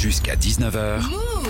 Jusqu'à 19h,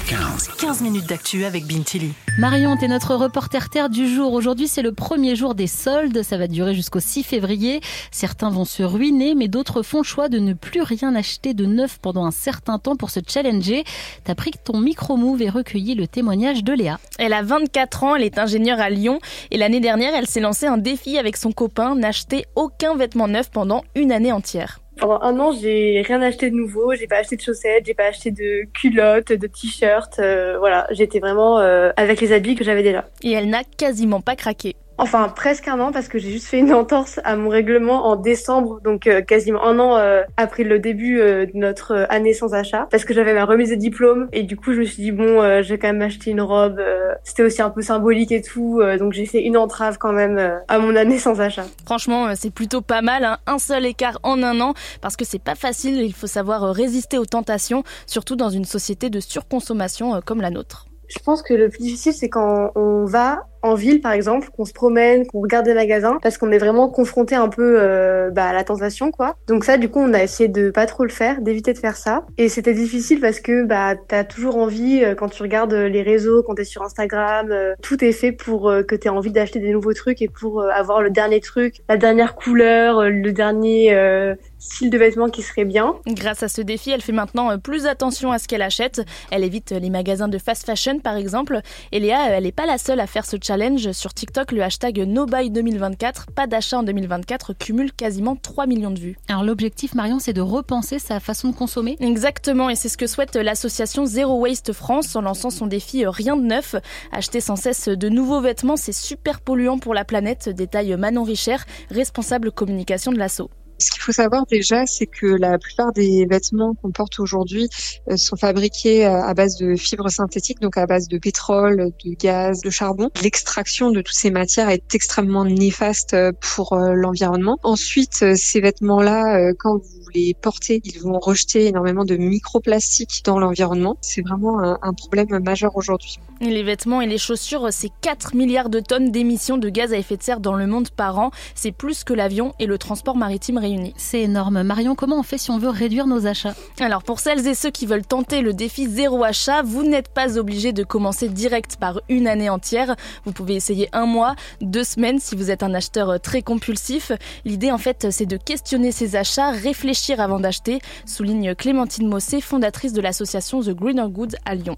15. 15 minutes d'actu avec Bintili. Marion, t'es notre reporter terre du jour. Aujourd'hui, c'est le premier jour des soldes. Ça va durer jusqu'au 6 février. Certains vont se ruiner, mais d'autres font le choix de ne plus rien acheter de neuf pendant un certain temps pour se challenger. T'as pris ton micro-move et recueilli le témoignage de Léa. Elle a 24 ans, elle est ingénieure à Lyon et l'année dernière, elle s'est lancée un défi avec son copain, n'acheter aucun vêtement neuf pendant une année entière. Pendant un an, j'ai rien acheté de nouveau. J'ai pas acheté de chaussettes, j'ai pas acheté de culottes, de t-shirts. euh, voilà, j'étais vraiment euh, avec les habits que j'avais déjà. Et elle n'a quasiment pas craqué. Enfin, presque un an parce que j'ai juste fait une entorse à mon règlement en décembre, donc euh, quasiment un an euh, après le début euh, de notre euh, année sans achat, parce que j'avais ma remise de diplôme et du coup je me suis dit bon, euh, j'ai quand même acheté une robe. euh, C'était aussi un peu symbolique et tout, euh, donc j'ai fait une entrave quand même euh, à mon année sans achat. Franchement, c'est plutôt pas mal, hein. un seul écart en un an, parce que c'est pas facile, il faut savoir résister aux tentations, surtout dans une société de surconsommation euh, comme la nôtre. Je pense que le plus difficile, c'est quand on va en ville, par exemple, qu'on se promène, qu'on regarde des magasins, parce qu'on est vraiment confronté un peu euh, bah, à la tentation, quoi. Donc ça, du coup, on a essayé de pas trop le faire, d'éviter de faire ça. Et c'était difficile parce que bah t'as toujours envie, euh, quand tu regardes les réseaux, quand t'es sur Instagram, euh, tout est fait pour euh, que t'aies envie d'acheter des nouveaux trucs et pour euh, avoir le dernier truc, la dernière couleur, euh, le dernier euh, style de vêtements qui serait bien. Grâce à ce défi, elle fait maintenant euh, plus attention à ce qu'elle achète. Elle évite euh, les magasins de fast fashion, par exemple. Et Léa, euh, elle n'est pas la seule à faire ce challenge. Sur TikTok, le hashtag NoBuy2024, pas d'achat en 2024, cumule quasiment 3 millions de vues. Alors l'objectif, Marion, c'est de repenser sa façon de consommer. Exactement, et c'est ce que souhaite l'association Zero Waste France en lançant son défi euh, Rien de neuf. Acheter sans cesse de nouveaux vêtements, c'est super polluant pour la planète, détaille Manon Richer, responsable communication de l'assaut. Ce faut savoir déjà, c'est que la plupart des vêtements qu'on porte aujourd'hui euh, sont fabriqués euh, à base de fibres synthétiques, donc à base de pétrole, de gaz, de charbon. L'extraction de toutes ces matières est extrêmement néfaste euh, pour l'environnement. Ensuite, ces vêtements-là, quand vous les portez, ils vont rejeter énormément de microplastiques dans l'environnement. C'est vraiment un, un problème majeur aujourd'hui. Les vêtements et les chaussures, c'est 4 milliards de tonnes d'émissions de gaz à effet de serre dans le monde par an. C'est plus que l'avion et le transport maritime réunis. C'est énorme. Marion, comment on fait si on veut réduire nos achats Alors pour celles et ceux qui veulent tenter le défi zéro achat, vous n'êtes pas obligé de commencer direct par une année entière. Vous pouvez essayer un mois, deux semaines si vous êtes un acheteur très compulsif. L'idée en fait c'est de questionner ses achats, réfléchir avant d'acheter, souligne Clémentine Mossé, fondatrice de l'association The Greener Goods à Lyon.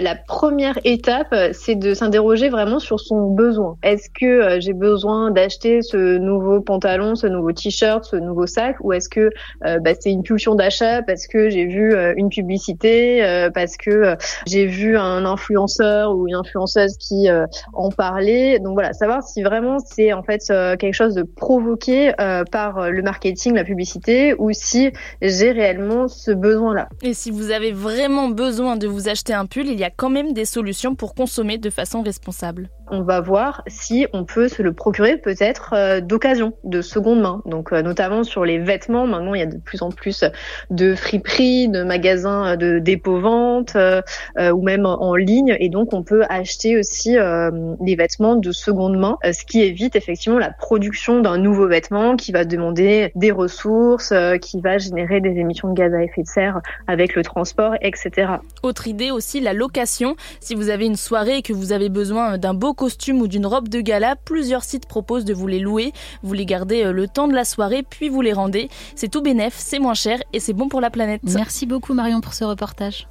La première étape, c'est de s'interroger vraiment sur son besoin. Est-ce que euh, j'ai besoin d'acheter ce nouveau pantalon, ce nouveau t-shirt, ce nouveau sac, ou est-ce que euh, bah, c'est une pulsion d'achat parce que j'ai vu euh, une publicité, euh, parce que euh, j'ai vu un influenceur ou une influenceuse qui euh, en parlait. Donc voilà, savoir si vraiment c'est en fait euh, quelque chose de provoqué euh, par le marketing, la publicité, ou si j'ai réellement ce besoin-là. Et si vous avez vraiment besoin de vous acheter un pull, il y a quand même des solutions pour consommer de façon responsable. on va voir si on peut se le procurer peut-être euh, d'occasion, de seconde main. Donc euh, notamment sur les vêtements, maintenant il y a de plus en plus de friperies, de magasins de dépôt-vente euh, euh, ou même en ligne et donc on peut acheter aussi euh, des vêtements de seconde main, euh, ce qui évite effectivement la production d'un nouveau vêtement qui va demander des ressources, euh, qui va générer des émissions de gaz à effet de serre avec le transport, etc. Autre idée aussi, la location. Si vous avez une soirée et que vous avez besoin d'un beau costume ou d'une robe de gala, plusieurs sites proposent de vous les louer. Vous les gardez euh, le temps de la soirée, puis vous les rendez. C'est tout bénef, c'est moins cher et c'est bon pour la planète. Merci beaucoup Marion pour ce reportage.